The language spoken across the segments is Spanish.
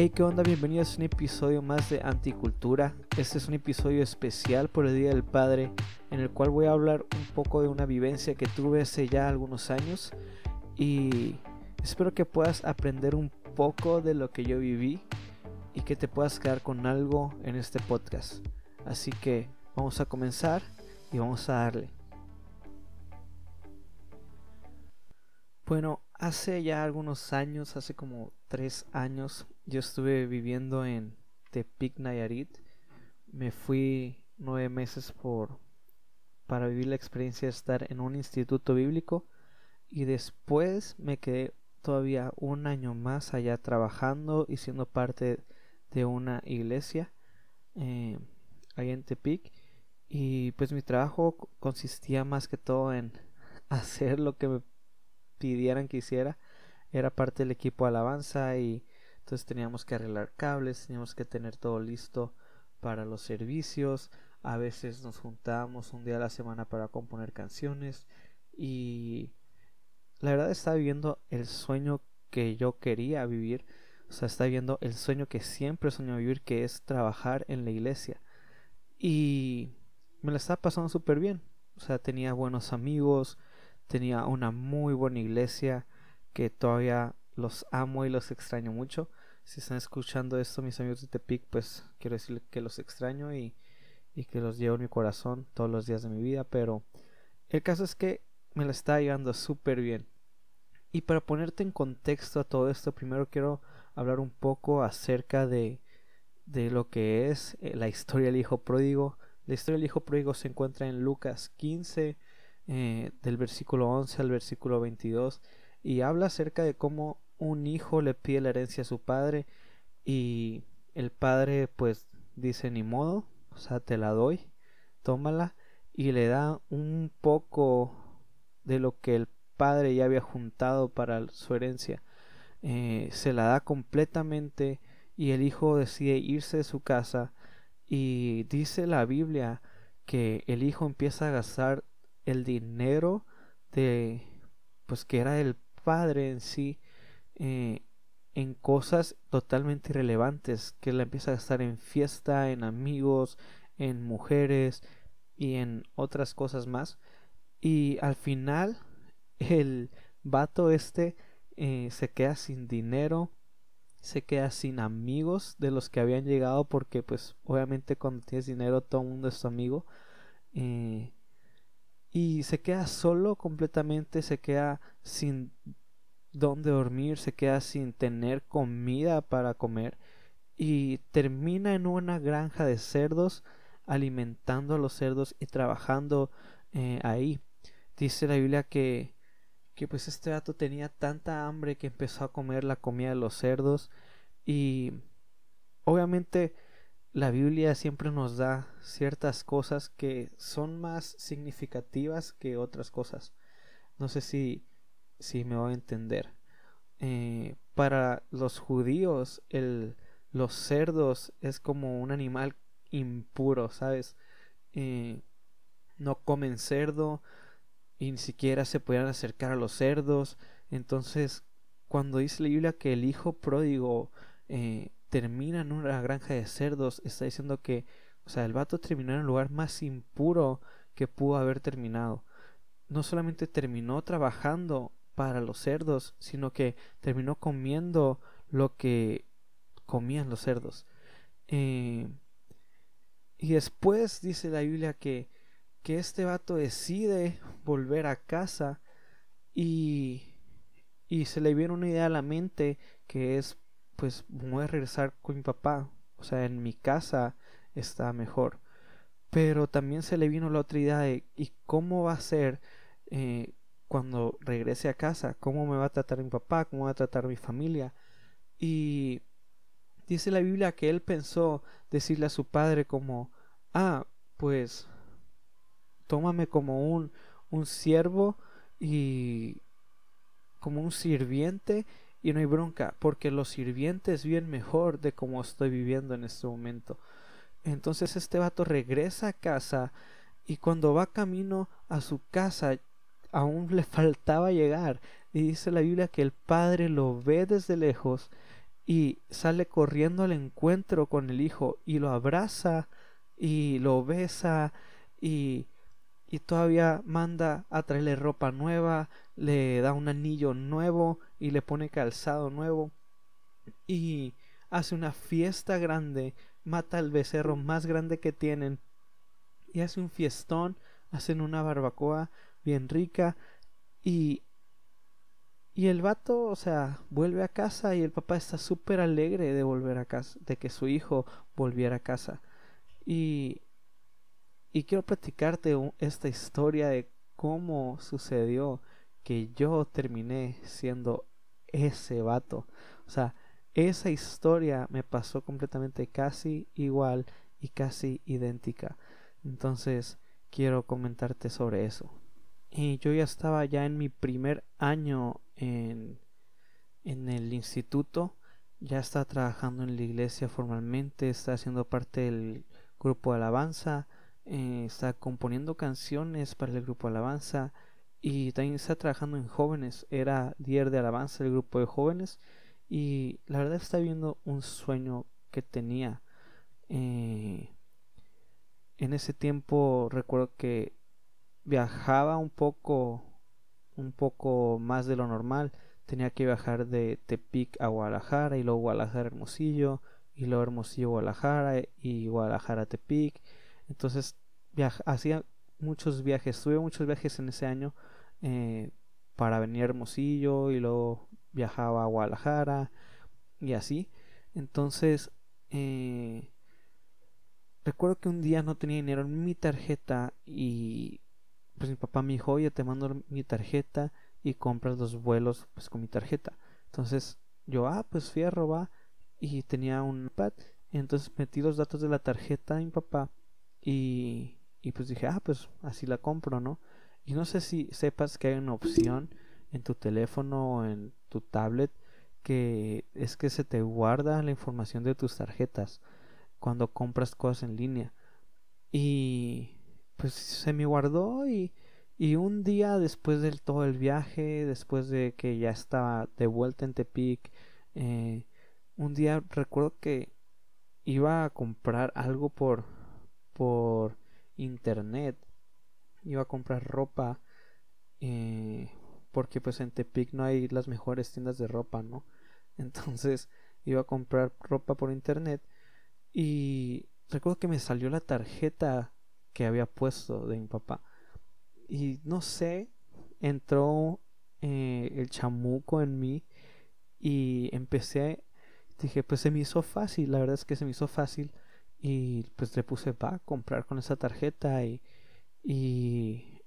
Hey, ¿qué onda? Bienvenidos a un episodio más de Anticultura. Este es un episodio especial por el Día del Padre, en el cual voy a hablar un poco de una vivencia que tuve hace ya algunos años y espero que puedas aprender un poco de lo que yo viví y que te puedas quedar con algo en este podcast. Así que vamos a comenzar y vamos a darle. Bueno, hace ya algunos años, hace como tres años, yo estuve viviendo en Tepic, Nayarit. Me fui nueve meses por para vivir la experiencia de estar en un instituto bíblico y después me quedé todavía un año más allá trabajando y siendo parte de una iglesia eh, en Tepic y pues mi trabajo consistía más que todo en hacer lo que me pidieran que hiciera. Era parte del equipo alabanza y entonces teníamos que arreglar cables, teníamos que tener todo listo para los servicios. A veces nos juntábamos un día a la semana para componer canciones y la verdad estaba viviendo el sueño que yo quería vivir. O sea, estaba viviendo el sueño que siempre soñé vivir, que es trabajar en la iglesia. Y me la estaba pasando súper bien. O sea, tenía buenos amigos, tenía una muy buena iglesia que todavía los amo y los extraño mucho. Si están escuchando esto, mis amigos de Tepic, pues quiero decirles que los extraño y, y que los llevo en mi corazón todos los días de mi vida. Pero el caso es que me la está llevando súper bien. Y para ponerte en contexto a todo esto, primero quiero hablar un poco acerca de, de lo que es eh, la historia del hijo pródigo. La historia del hijo pródigo se encuentra en Lucas 15, eh, del versículo 11 al versículo 22 y habla acerca de cómo un hijo le pide la herencia a su padre y el padre pues dice ni modo, o sea, te la doy, tómala y le da un poco de lo que el padre ya había juntado para su herencia. Eh, se la da completamente y el hijo decide irse de su casa y dice la Biblia que el hijo empieza a gastar el dinero de pues que era el padre en sí eh, en cosas totalmente irrelevantes que él empieza a gastar en fiesta en amigos en mujeres y en otras cosas más. Y al final el vato este eh, se queda sin dinero se queda sin amigos de los que habían llegado porque pues obviamente cuando tienes dinero todo el mundo es tu amigo eh, y se queda solo completamente, se queda sin dónde dormir, se queda sin tener comida para comer y termina en una granja de cerdos alimentando a los cerdos y trabajando eh, ahí. Dice la Biblia que, que pues este gato tenía tanta hambre que empezó a comer la comida de los cerdos y obviamente la Biblia siempre nos da ciertas cosas que son más significativas que otras cosas. No sé si, si me voy a entender. Eh, para los judíos, el, los cerdos es como un animal impuro, ¿sabes? Eh, no comen cerdo y ni siquiera se podían acercar a los cerdos. Entonces, cuando dice la Biblia que el hijo pródigo eh, termina en una granja de cerdos, está diciendo que, o sea, el vato terminó en el lugar más impuro que pudo haber terminado. No solamente terminó trabajando para los cerdos, sino que terminó comiendo lo que comían los cerdos. Eh, y después dice la Biblia que, que este vato decide volver a casa y, y se le viene una idea a la mente que es pues voy a regresar con mi papá. O sea, en mi casa está mejor. Pero también se le vino la otra idea de ¿y cómo va a ser eh, cuando regrese a casa? ¿Cómo me va a tratar mi papá? ¿Cómo va a tratar mi familia? Y dice la Biblia que él pensó decirle a su padre como, ah, pues tómame como un, un siervo y como un sirviente y no hay bronca, porque los sirvientes viven mejor de como estoy viviendo en este momento. Entonces este vato regresa a casa y cuando va camino a su casa aún le faltaba llegar. Y dice la Biblia que el padre lo ve desde lejos y sale corriendo al encuentro con el hijo y lo abraza y lo besa y, y todavía manda a traerle ropa nueva, le da un anillo nuevo y le pone calzado nuevo y hace una fiesta grande, mata al becerro más grande que tienen y hace un fiestón, hacen una barbacoa bien rica y y el vato, o sea, vuelve a casa y el papá está súper alegre de volver a casa, de que su hijo volviera a casa. Y, y quiero platicarte esta historia de cómo sucedió que yo terminé siendo ese vato. O sea, esa historia me pasó completamente casi igual y casi idéntica. Entonces, quiero comentarte sobre eso. Yo ya estaba ya en mi primer año en, en el instituto, ya está trabajando en la iglesia formalmente, está haciendo parte del grupo de alabanza, eh, está componiendo canciones para el grupo de alabanza y también está trabajando en jóvenes, era líder de alabanza del grupo de jóvenes y la verdad está viendo un sueño que tenía. Eh, en ese tiempo recuerdo que viajaba un poco un poco más de lo normal. Tenía que viajar de Tepic a Guadalajara y luego Guadalajara Hermosillo y luego Hermosillo Guadalajara y Guadalajara Tepic. Entonces hacía muchos viajes, tuve muchos viajes en ese año eh, para venir a Hermosillo y luego viajaba a Guadalajara y así. Entonces eh, recuerdo que un día no tenía dinero en mi tarjeta y pues mi papá me dijo, oye, te mando mi tarjeta y compras los vuelos pues con mi tarjeta. Entonces yo, ah, pues fierro, va. Y tenía un pad. Entonces metí los datos de la tarjeta de mi papá y, y pues dije, ah, pues así la compro, ¿no? Y no sé si sepas que hay una opción en tu teléfono o en tu tablet que es que se te guarda la información de tus tarjetas cuando compras cosas en línea. Y pues se me guardó y, y un día después del todo el viaje, después de que ya estaba de vuelta en Tepic, eh, un día recuerdo que iba a comprar algo por, por internet, iba a comprar ropa, eh, porque pues en Tepic no hay las mejores tiendas de ropa, ¿no? Entonces iba a comprar ropa por internet y recuerdo que me salió la tarjeta que había puesto de mi papá. Y no sé, entró eh, el chamuco en mí y empecé, dije, pues se me hizo fácil, la verdad es que se me hizo fácil y pues le puse va a comprar con esa tarjeta y, y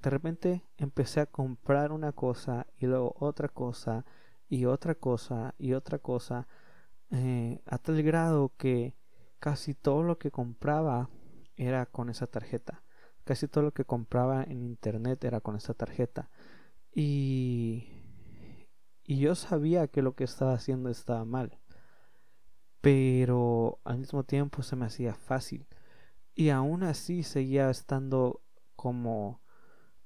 de repente empecé a comprar una cosa y luego otra cosa y otra cosa y otra cosa eh, a tal grado que casi todo lo que compraba era con esa tarjeta. Casi todo lo que compraba en internet era con esa tarjeta. Y, y yo sabía que lo que estaba haciendo estaba mal. Pero al mismo tiempo se me hacía fácil. Y aún así seguía estando como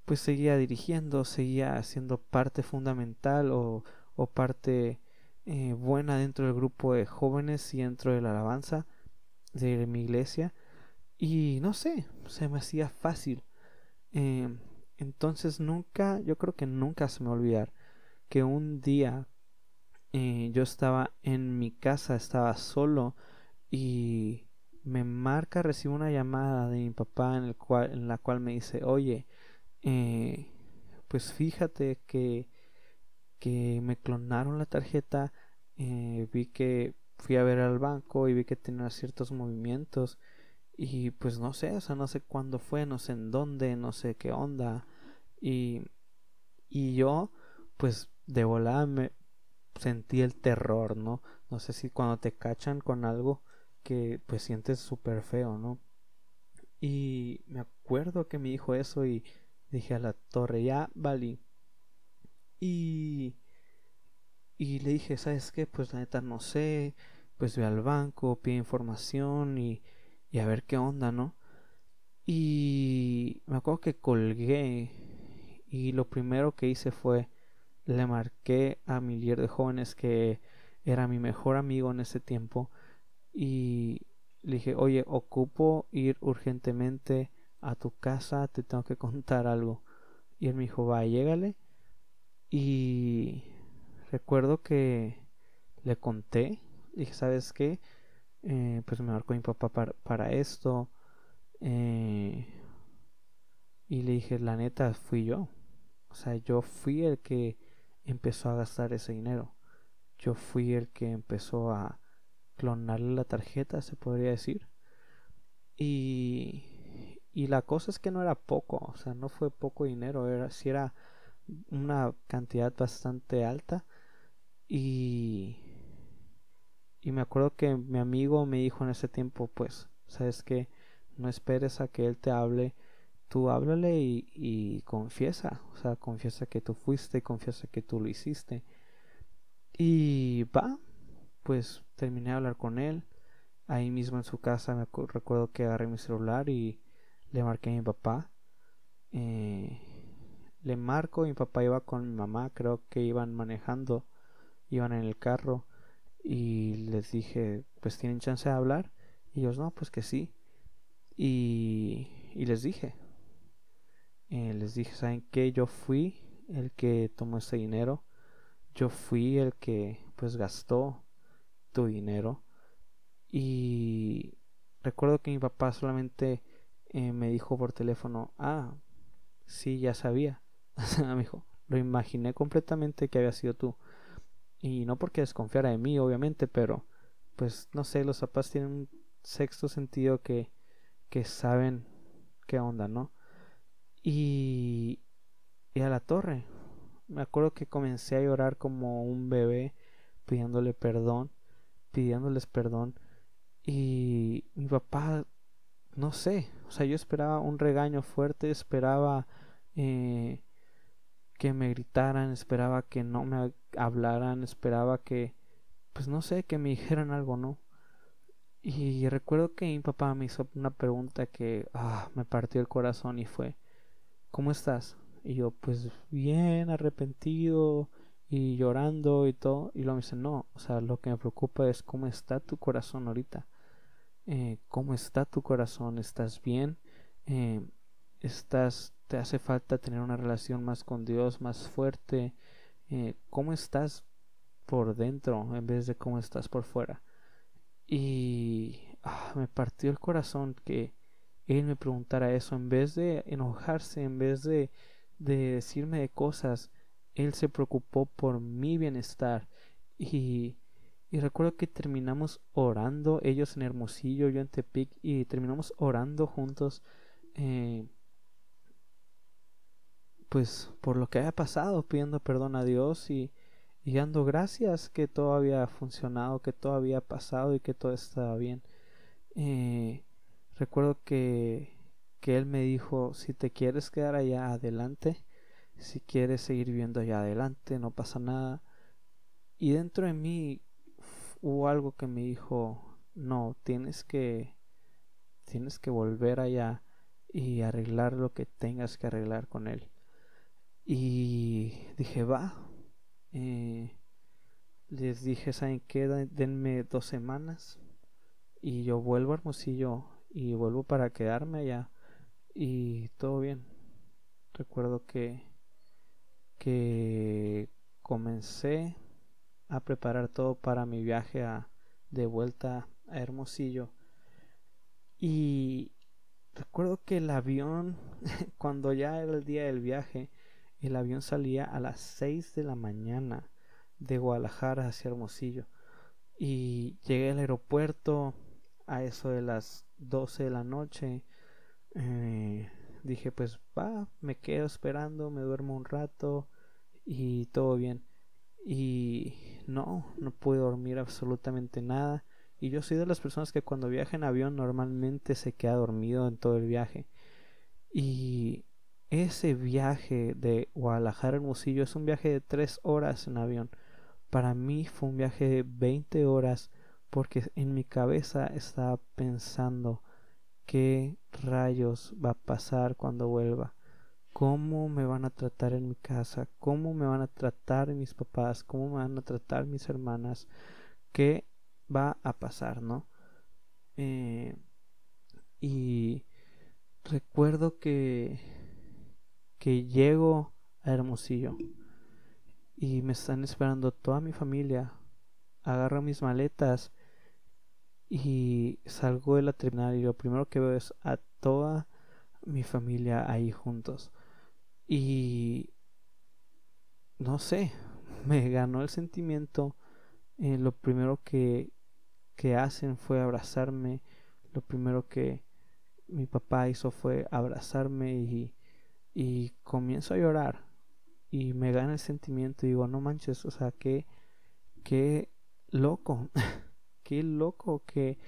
pues seguía dirigiendo, seguía siendo parte fundamental o, o parte eh, buena dentro del grupo de jóvenes y dentro de la alabanza de mi iglesia y no sé, se me hacía fácil. Em, entonces nunca, yo creo que nunca se me va a olvidar que un día eh, yo estaba en mi casa, estaba solo y me marca, recibo una llamada de mi papá en, el cual, en la cual me dice, oye, eh, pues fíjate que, que me clonaron la tarjeta, eh, vi que fui a ver al banco y vi que tenía ciertos movimientos y pues no sé, o sea, no sé cuándo fue, no sé en dónde, no sé qué onda. Y, y yo, pues de volada me sentí el terror, ¿no? No sé si cuando te cachan con algo que pues sientes súper feo, ¿no? Y me acuerdo que me dijo eso y dije a la torre, ya valí. Y, y le dije, ¿sabes qué? Pues la neta no sé. Pues voy al banco, pide información y y a ver qué onda, ¿no? Y me acuerdo que colgué y lo primero que hice fue le marqué a mi líder de jóvenes que era mi mejor amigo en ese tiempo y le dije, oye, ocupo ir urgentemente a tu casa, te tengo que contar algo. Y él me dijo, va, llégale. Y recuerdo que le conté, dije, ¿sabes qué? Eh, pues me marcó mi papá para, esto. Eh, y le dije, la neta, fui yo. O sea, yo fui el que empezó a gastar ese dinero. Yo fui el que empezó a clonarle la tarjeta, se podría decir. Y, y la cosa es que no era poco, o sea, no fue poco dinero, era, si era una cantidad bastante alta. Y, y me acuerdo que mi amigo me dijo en ese tiempo, pues, sabes que no esperes a que él te hable, tú háblale y, confiesa, o sea, confiesa que tú fuiste, confiesa que tú lo hiciste. Y va, pues terminé de hablar con él. Ahí mismo en su casa me recuerdo que agarré mi celular y le marqué a mi papá. Eh, le marco, mi papá iba con mi mamá, creo que iban manejando, iban en el carro y les dije, pues tienen chance de hablar. Y ellos, no, pues que sí. Y, y les dije, eh, les dije, ¿saben qué? Yo fui el que tomó ese dinero. Yo fui el que pues gastó tu dinero. Y recuerdo que mi papá solamente eh, me dijo por teléfono, ah, sí, ya sabía. me dijo, lo imaginé completamente que había sido tú. Y no porque desconfiara de mí, obviamente, pero pues no sé, los papás tienen un sexto sentido que, que saben qué onda, ¿no? Y, y a la torre. Me acuerdo que comencé a llorar como un bebé pidiéndole perdón, pidiéndoles perdón. Y mi papá no sé, o sea, yo esperaba un regaño fuerte, esperaba eh, que me gritaran, esperaba que no me hablaran, esperaba que, pues no sé, que me dijeran algo, ¿no? Y recuerdo que mi papá me hizo una pregunta que ah, me partió el corazón y fue, ¿cómo estás? Y yo, pues bien, arrepentido y llorando y todo. Y luego me dice, no, o sea, lo que me preocupa es cómo está tu corazón ahorita. Eh, cómo está tu corazón, estás bien, eh, estás, te hace falta tener una relación más con Dios, más fuerte, eh, cómo estás por dentro en vez de cómo estás por fuera. Y ah, me partió el corazón que él me preguntara eso, en vez de enojarse, en vez de, de decirme de cosas, él se preocupó por mi bienestar. Y y recuerdo que terminamos orando, ellos en Hermosillo, yo en Tepic, y terminamos orando juntos, eh, pues por lo que haya pasado, pidiendo perdón a Dios y, dando gracias que todo había funcionado, que todo había pasado y que todo estaba bien. Eh, recuerdo que, que Él me dijo, si te quieres quedar allá adelante, si quieres seguir viviendo allá adelante, no pasa nada. Y dentro de mí hubo algo que me dijo, no, tienes que, tienes que volver allá y arreglar lo que tengas que arreglar con él. Y dije, va. Eh, les dije, ¿saben qué? Denme dos semanas y yo vuelvo a Hermosillo y vuelvo para quedarme allá y todo bien. Recuerdo que que comencé a preparar todo para mi viaje a, de vuelta a Hermosillo. Y recuerdo que el avión, cuando ya era el día del viaje, el avión salía a las 6 de la mañana de Guadalajara hacia Hermosillo. Y llegué al aeropuerto a eso de las 12 de la noche. Eh, dije, pues va, me quedo esperando, me duermo un rato y todo bien. Y no, no pude dormir absolutamente nada. Y yo soy de las personas que cuando viaja en avión normalmente se queda dormido en todo el viaje. Y ese viaje de Guadalajara a Hermosillo es un viaje de tres horas en avión. Para mí fue un viaje de 20 horas porque en mi cabeza estaba pensando qué rayos va a pasar cuando vuelva. cómo me van a tratar en mi casa, cómo me van a tratar mis papás, cómo me van a tratar mis hermanas, qué va a pasar, ¿no? Eh, y recuerdo que que llego a Hermosillo y me están esperando toda mi familia. Agarro mis maletas y salgo de la terminal y lo primero que veo es a toda mi familia ahí juntos. Y no sé, me ganó el sentimiento. Eh, lo primero que, que hacen fue abrazarme. Lo primero que mi papá hizo fue abrazarme y, y comienzo a llorar. Y me gana el sentimiento y digo, no manches, o sea, qué, qué loco, qué loco que,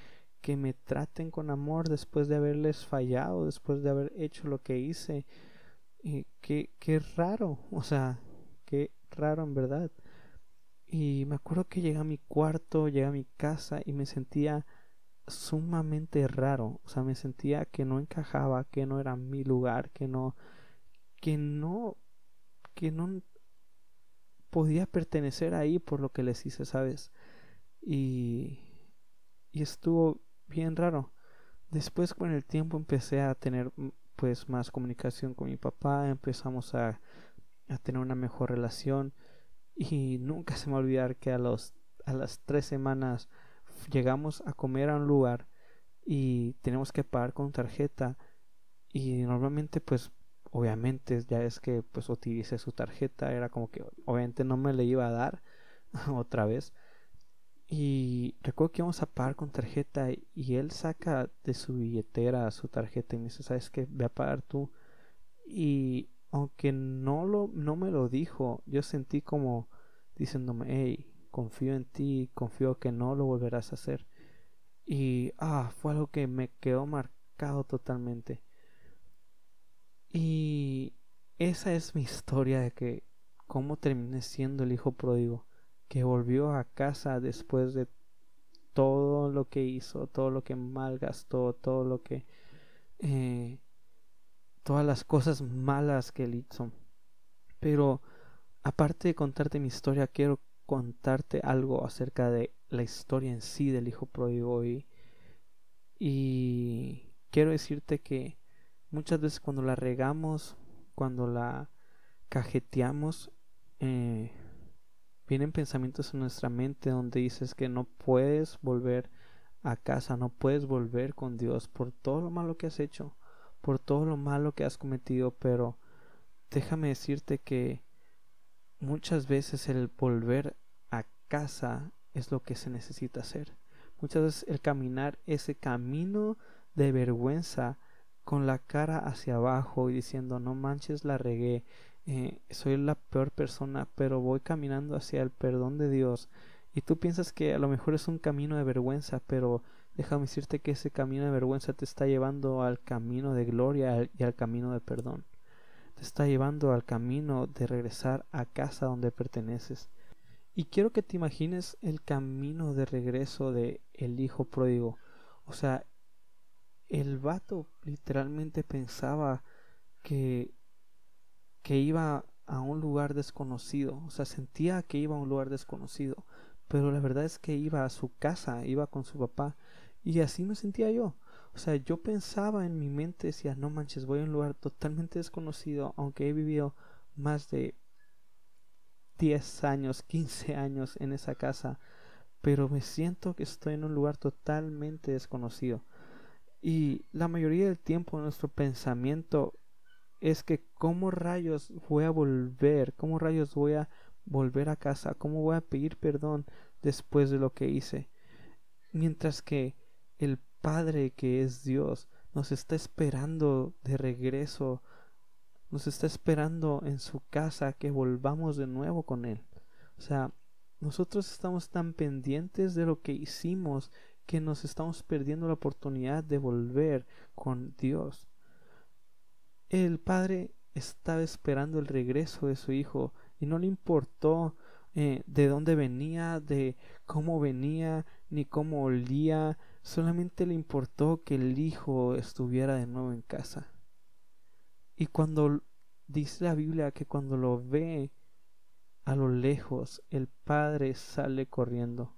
que me traten con amor después de haberles fallado, después de haber hecho lo que hice. Y qué, qué raro, o sea, qué raro en verdad. Y me acuerdo que llegué a mi cuarto, llegué a mi casa y me sentía sumamente raro. O sea, me sentía que no encajaba, que no era mi lugar, que no, que no, que no podía pertenecer ahí por lo que les hice, ¿sabes? Y, y estuvo bien raro. Después con el tiempo empecé a tener pues más comunicación con mi papá, empezamos a, a tener una mejor relación y nunca se me va a olvidar que a los a las tres semanas llegamos a comer a un lugar y tenemos que pagar con tarjeta y normalmente pues obviamente ya es que pues utilicé su tarjeta era como que obviamente no me le iba a dar otra vez. Y recuerdo que íbamos a pagar con tarjeta y él saca de su billetera su tarjeta y me dice sabes qué ve a pagar tú y aunque no lo no me lo dijo yo sentí como diciéndome hey confío en ti confío que no lo volverás a hacer y ah fue algo que me quedó marcado totalmente y esa es mi historia de que cómo terminé siendo el hijo pródigo, que volvió a casa después de todo lo que hizo, todo lo que malgastó, todo lo que... Eh, todas las cosas malas que él hizo. Pero aparte de contarte mi historia, quiero contarte algo acerca de la historia en sí del hijo pródigo y, y quiero decirte que muchas veces cuando la regamos, cuando la cajeteamos, eh, vienen pensamientos en nuestra mente donde dices que no puedes volver a casa, no puedes volver con Dios por todo lo malo que has hecho, por todo lo malo que has cometido, pero déjame decirte que muchas veces el volver a casa es lo que se necesita hacer. Muchas veces el caminar ese camino de vergüenza con la cara hacia abajo y diciendo no manches la regué eh, soy la peor persona pero voy caminando hacia el perdón de Dios y tú piensas que a lo mejor es un camino de vergüenza pero déjame decirte que ese camino de vergüenza te está llevando al camino de gloria y al camino de perdón. Te está llevando al camino de regresar a casa donde perteneces. Y quiero que te imagines el camino de regreso de el hijo pródigo. O sea el vato literalmente pensaba que, que iba a un lugar desconocido, o sea, sentía que iba a un lugar desconocido, pero la verdad es que iba a su casa, iba con su papá, y así me sentía yo. O sea, yo pensaba en mi mente, decía, no manches, voy a un lugar totalmente desconocido, aunque he vivido más de 10 años, 15 años en esa casa, pero me siento que estoy en un lugar totalmente desconocido. Y la mayoría del tiempo nuestro pensamiento es que cómo rayos voy a volver, cómo rayos voy a volver a casa, cómo voy a pedir perdón después de lo que hice. Mientras que el Padre que es Dios nos está esperando de regreso, nos está esperando en su casa que volvamos de nuevo con Él. O sea, nosotros estamos tan pendientes de lo que hicimos que nos estamos perdiendo la oportunidad de volver con Dios. El padre estaba esperando el regreso de su hijo y no le importó eh, de dónde venía, de cómo venía, ni cómo olía, solamente le importó que el hijo estuviera de nuevo en casa. Y cuando dice la Biblia que cuando lo ve a lo lejos, el padre sale corriendo.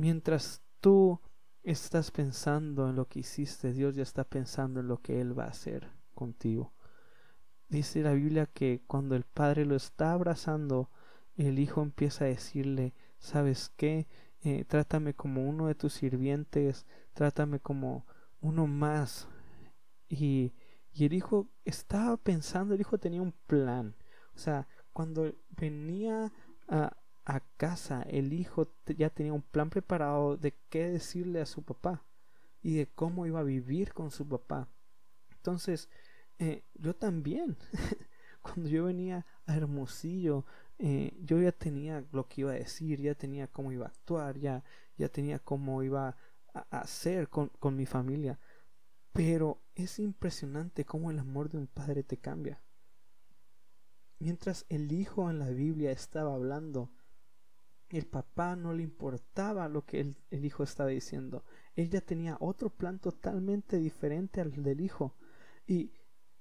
Mientras tú estás pensando en lo que hiciste, Dios ya está pensando en lo que Él va a hacer contigo. Dice la Biblia que cuando el padre lo está abrazando, el hijo empieza a decirle, ¿sabes qué? Eh, trátame como uno de tus sirvientes, trátame como uno más. Y, y el hijo estaba pensando, el hijo tenía un plan. O sea, cuando venía a, a casa, el hijo ya tenía un plan preparado de qué decirle a su papá y de cómo iba a vivir con su papá. Entonces, eh, yo también, cuando yo venía a Hermosillo, eh, yo ya tenía lo que iba a decir, ya tenía cómo iba a actuar, ya, ya tenía cómo iba a, hacer con, con mi familia. Pero es impresionante cómo el amor de un padre te cambia. Mientras el hijo en la Biblia estaba hablando, el papá no le importaba lo que el, el, hijo estaba diciendo. Ella tenía otro plan totalmente diferente al del hijo. Y,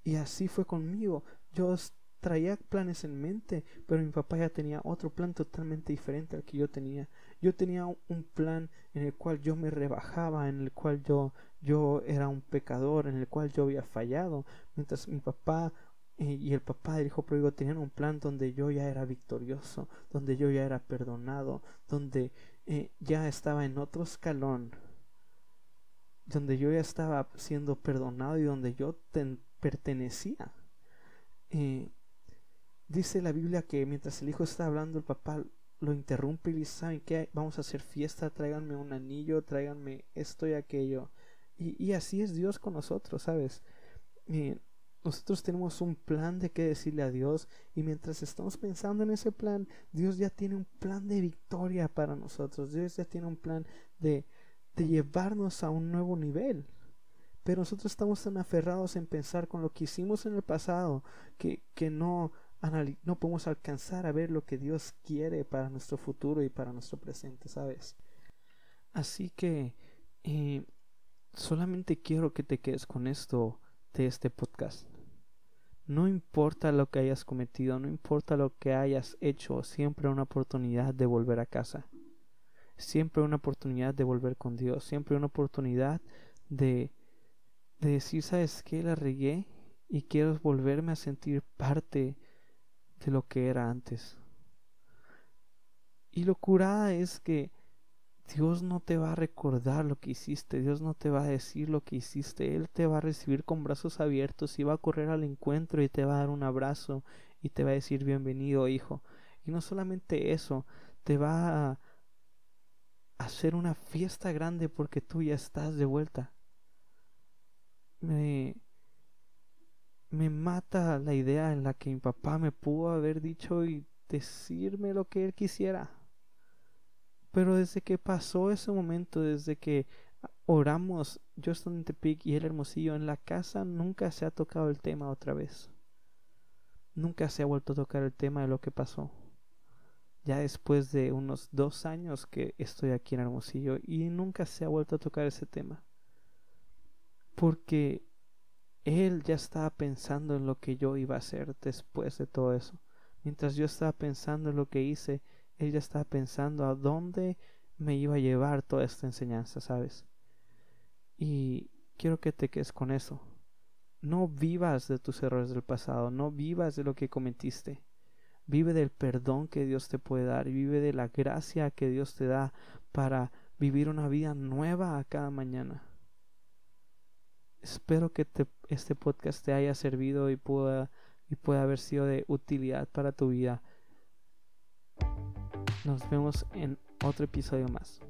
y así fue conmigo. Yo traía planes en mente, pero mi papá ya tenía otro plan totalmente diferente al que yo tenía. Yo tenía un plan en el cual yo me rebajaba, en el cual yo, yo era un pecador, en el cual yo había fallado, mientras mi papá y el papá del hijo pródigo tenían un plan donde yo ya era victorioso, donde yo ya era perdonado, donde eh, ya estaba en otro escalón, donde yo ya estaba siendo perdonado y donde yo pertenecía. Eh, dice la Biblia que mientras el hijo está hablando, el papá lo interrumpe y dice, ¿saben qué? Vamos a hacer fiesta, tráiganme un anillo, tráiganme esto y aquello. Y, y así es Dios con nosotros, ¿sabes? Nosotros tenemos un plan de qué decirle a Dios y mientras estamos pensando en ese plan, Dios ya tiene un plan de victoria para nosotros. Dios ya tiene un plan de, de llevarnos a un nuevo nivel. Pero nosotros estamos tan aferrados en pensar con lo que hicimos en el pasado que, que no, no podemos alcanzar a ver lo que Dios quiere para nuestro futuro y para nuestro presente, ¿sabes? Así que eh, solamente quiero que te quedes con esto de este podcast. No importa lo que hayas cometido, no importa lo que hayas hecho, siempre una oportunidad de volver a casa. Siempre una oportunidad de volver con Dios, siempre una oportunidad de, de decir, ¿sabes qué? La regué y quiero volverme a sentir parte de lo que era antes. Y lo curada es que Dios no te va a recordar lo que hiciste, Dios no te va a decir lo que hiciste, Él te va a recibir con brazos abiertos y va a correr al encuentro y te va a dar un abrazo y te va a decir bienvenido hijo. Y no solamente eso, te va a hacer una fiesta grande porque tú ya estás de vuelta. Me, me mata la idea en la que mi papá me pudo haber dicho y decirme lo que él quisiera. Pero desde que pasó ese momento, desde que oramos, en Tepic y el Hermosillo en la casa, nunca se ha tocado el tema otra vez. Nunca se ha vuelto a tocar el tema de lo que pasó. Ya después de unos dos años que estoy aquí en Hermosillo y nunca se ha vuelto a tocar ese tema. Porque él ya estaba pensando en lo que yo iba a hacer después de todo eso. Mientras yo estaba pensando en lo que hice, él ya estaba pensando a dónde me iba a llevar toda esta enseñanza, ¿sabes? Y quiero que te quedes con eso. No vivas de tus errores del pasado, no vivas de lo que cometiste. Vive del perdón que Dios te puede dar y vive de la gracia que Dios te da para vivir una vida nueva a cada mañana. Espero que este podcast te haya servido y pueda, y pueda haber sido de utilidad para tu vida. Nos vemos en otro episodio más.